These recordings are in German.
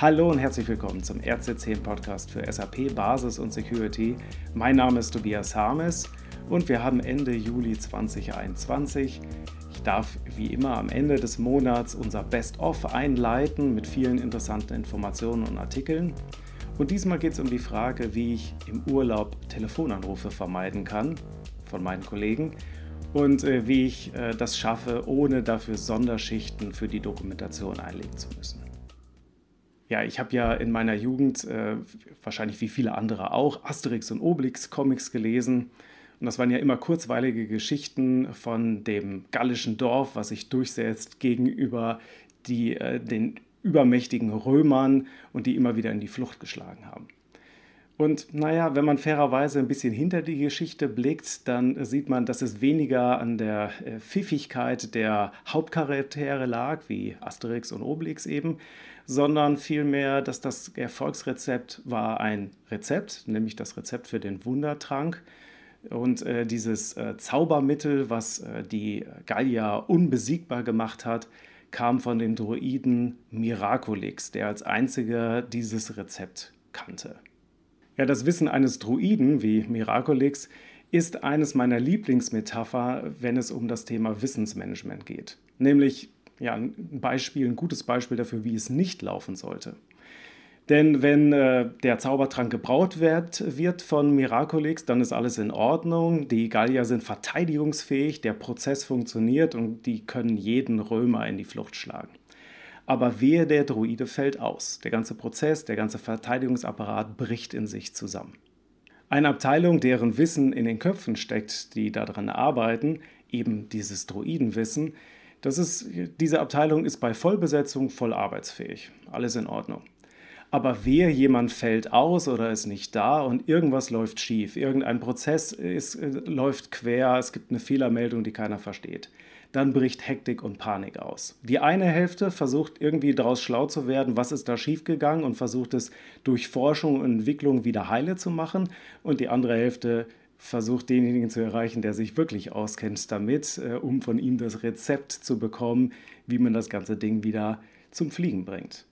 Hallo und herzlich willkommen zum RC10 Podcast für SAP Basis und Security. Mein Name ist Tobias Harmes und wir haben Ende Juli 2021. Ich darf wie immer am Ende des Monats unser Best-of einleiten mit vielen interessanten Informationen und Artikeln. Und diesmal geht es um die Frage, wie ich im Urlaub Telefonanrufe vermeiden kann von meinen Kollegen und äh, wie ich äh, das schaffe, ohne dafür Sonderschichten für die Dokumentation einlegen zu müssen. Ja, ich habe ja in meiner Jugend, äh, wahrscheinlich wie viele andere auch, Asterix und Obelix Comics gelesen. Und das waren ja immer kurzweilige Geschichten von dem gallischen Dorf, was sich durchsetzt gegenüber die, äh, den übermächtigen Römern und die immer wieder in die Flucht geschlagen haben. Und naja, wenn man fairerweise ein bisschen hinter die Geschichte blickt, dann sieht man, dass es weniger an der äh, Pfiffigkeit der Hauptcharaktere lag, wie Asterix und Obelix eben, sondern vielmehr, dass das Erfolgsrezept war ein Rezept, nämlich das Rezept für den Wundertrank. Und äh, dieses äh, Zaubermittel, was äh, die Gallier unbesiegbar gemacht hat, kam von dem Druiden Miraculix, der als einziger dieses Rezept kannte. Ja, das Wissen eines Druiden wie Miraculix ist eines meiner Lieblingsmetapher, wenn es um das Thema Wissensmanagement geht. Nämlich ja, ein Beispiel, ein gutes Beispiel dafür, wie es nicht laufen sollte. Denn wenn äh, der Zaubertrank gebraut wird, wird von Miraculix, dann ist alles in Ordnung. Die Gallier sind verteidigungsfähig, der Prozess funktioniert und die können jeden Römer in die Flucht schlagen. Aber wehe, der Druide fällt aus. Der ganze Prozess, der ganze Verteidigungsapparat bricht in sich zusammen. Eine Abteilung, deren Wissen in den Köpfen steckt, die daran arbeiten, eben dieses Druidenwissen, das ist, diese Abteilung ist bei Vollbesetzung voll arbeitsfähig. Alles in Ordnung. Aber wehe, jemand fällt aus oder ist nicht da und irgendwas läuft schief. Irgendein Prozess ist, äh, läuft quer, es gibt eine Fehlermeldung, die keiner versteht dann bricht Hektik und Panik aus. Die eine Hälfte versucht irgendwie daraus schlau zu werden, was ist da schiefgegangen und versucht es durch Forschung und Entwicklung wieder heile zu machen und die andere Hälfte versucht denjenigen zu erreichen, der sich wirklich auskennt damit, äh, um von ihm das Rezept zu bekommen, wie man das ganze Ding wieder zum Fliegen bringt.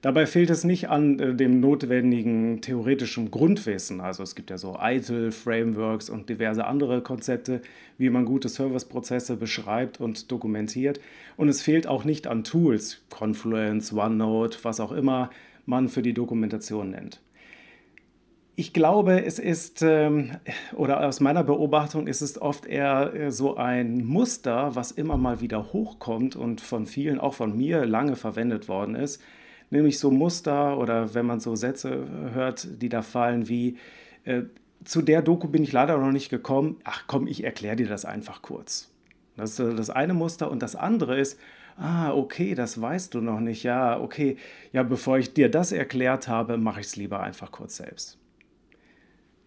Dabei fehlt es nicht an äh, dem notwendigen theoretischen Grundwissen. Also es gibt ja so ITIL, Frameworks und diverse andere Konzepte, wie man gute Serviceprozesse beschreibt und dokumentiert. Und es fehlt auch nicht an Tools, Confluence, OneNote, was auch immer man für die Dokumentation nennt. Ich glaube, es ist, ähm, oder aus meiner Beobachtung ist es oft eher äh, so ein Muster, was immer mal wieder hochkommt und von vielen, auch von mir, lange verwendet worden ist. Nämlich so Muster oder wenn man so Sätze hört, die da fallen wie, äh, zu der Doku bin ich leider noch nicht gekommen, ach komm, ich erkläre dir das einfach kurz. Das ist das eine Muster. Und das andere ist, ah, okay, das weißt du noch nicht, ja, okay, ja, bevor ich dir das erklärt habe, mache ich es lieber einfach kurz selbst.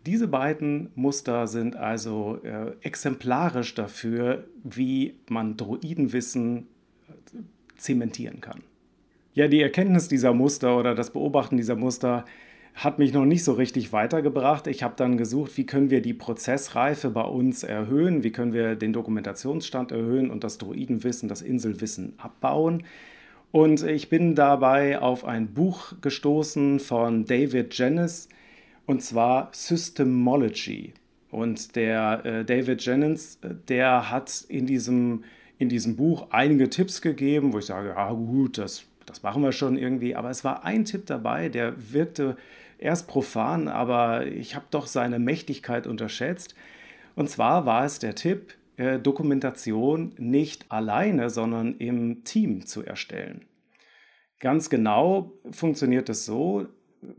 Diese beiden Muster sind also äh, exemplarisch dafür, wie man Droidenwissen äh, zementieren kann. Ja, die Erkenntnis dieser Muster oder das Beobachten dieser Muster hat mich noch nicht so richtig weitergebracht. Ich habe dann gesucht, wie können wir die Prozessreife bei uns erhöhen, wie können wir den Dokumentationsstand erhöhen und das Druidenwissen, das Inselwissen abbauen. Und ich bin dabei auf ein Buch gestoßen von David Jennings und zwar Systemology. Und der äh, David Jennings, äh, der hat in diesem, in diesem Buch einige Tipps gegeben, wo ich sage, ja gut, das das machen wir schon irgendwie. Aber es war ein Tipp dabei, der wirkte erst profan, aber ich habe doch seine Mächtigkeit unterschätzt. Und zwar war es der Tipp, äh, Dokumentation nicht alleine, sondern im Team zu erstellen. Ganz genau funktioniert es so,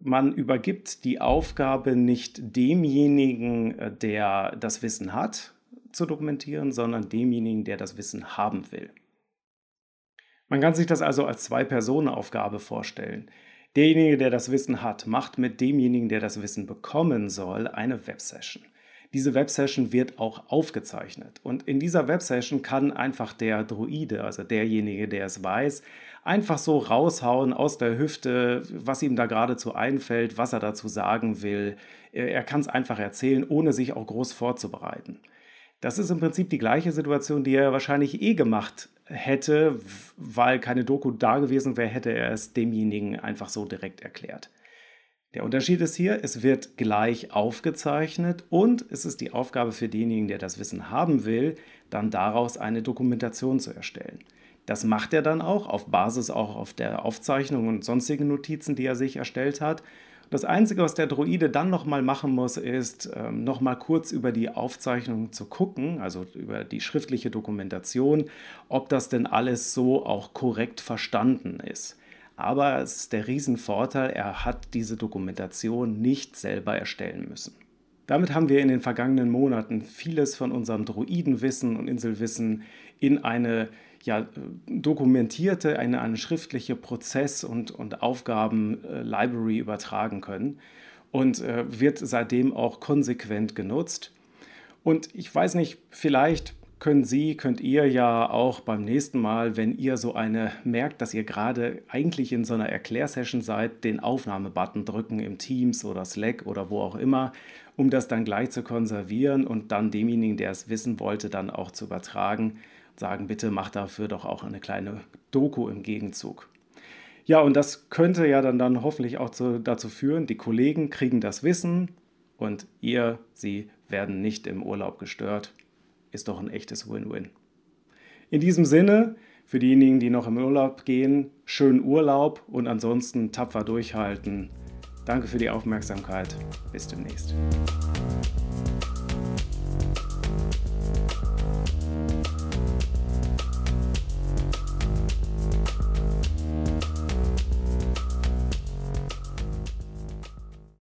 man übergibt die Aufgabe nicht demjenigen, äh, der das Wissen hat, zu dokumentieren, sondern demjenigen, der das Wissen haben will. Man kann sich das also als Zwei-Personen-Aufgabe vorstellen. Derjenige, der das Wissen hat, macht mit demjenigen, der das Wissen bekommen soll, eine Websession. Diese Websession wird auch aufgezeichnet. Und in dieser Websession kann einfach der Druide, also derjenige, der es weiß, einfach so raushauen aus der Hüfte, was ihm da geradezu einfällt, was er dazu sagen will. Er kann es einfach erzählen, ohne sich auch groß vorzubereiten. Das ist im Prinzip die gleiche Situation, die er wahrscheinlich eh gemacht hätte, weil keine Doku da gewesen wäre, hätte er es demjenigen einfach so direkt erklärt. Der Unterschied ist hier, es wird gleich aufgezeichnet und es ist die Aufgabe für denjenigen, der das Wissen haben will, dann daraus eine Dokumentation zu erstellen. Das macht er dann auch auf Basis auch auf der Aufzeichnung und sonstigen Notizen, die er sich erstellt hat. Das Einzige, was der Droide dann nochmal machen muss, ist ähm, nochmal kurz über die Aufzeichnung zu gucken, also über die schriftliche Dokumentation, ob das denn alles so auch korrekt verstanden ist. Aber es ist der Riesenvorteil, er hat diese Dokumentation nicht selber erstellen müssen. Damit haben wir in den vergangenen Monaten vieles von unserem Droidenwissen und Inselwissen in eine ja, dokumentierte, eine, eine schriftliche Prozess- und, und Aufgaben-Library übertragen können und äh, wird seitdem auch konsequent genutzt. Und ich weiß nicht, vielleicht können Sie, könnt ihr ja auch beim nächsten Mal, wenn ihr so eine merkt, dass ihr gerade eigentlich in so einer Erklärsession seid, den Aufnahmebutton drücken im Teams oder Slack oder wo auch immer, um das dann gleich zu konservieren und dann demjenigen, der es wissen wollte, dann auch zu übertragen. Sagen, bitte mach dafür doch auch eine kleine Doku im Gegenzug. Ja, und das könnte ja dann, dann hoffentlich auch zu, dazu führen, die Kollegen kriegen das Wissen und ihr, sie werden nicht im Urlaub gestört ist doch ein echtes Win-Win. In diesem Sinne, für diejenigen, die noch im Urlaub gehen, schönen Urlaub und ansonsten tapfer durchhalten. Danke für die Aufmerksamkeit. Bis demnächst.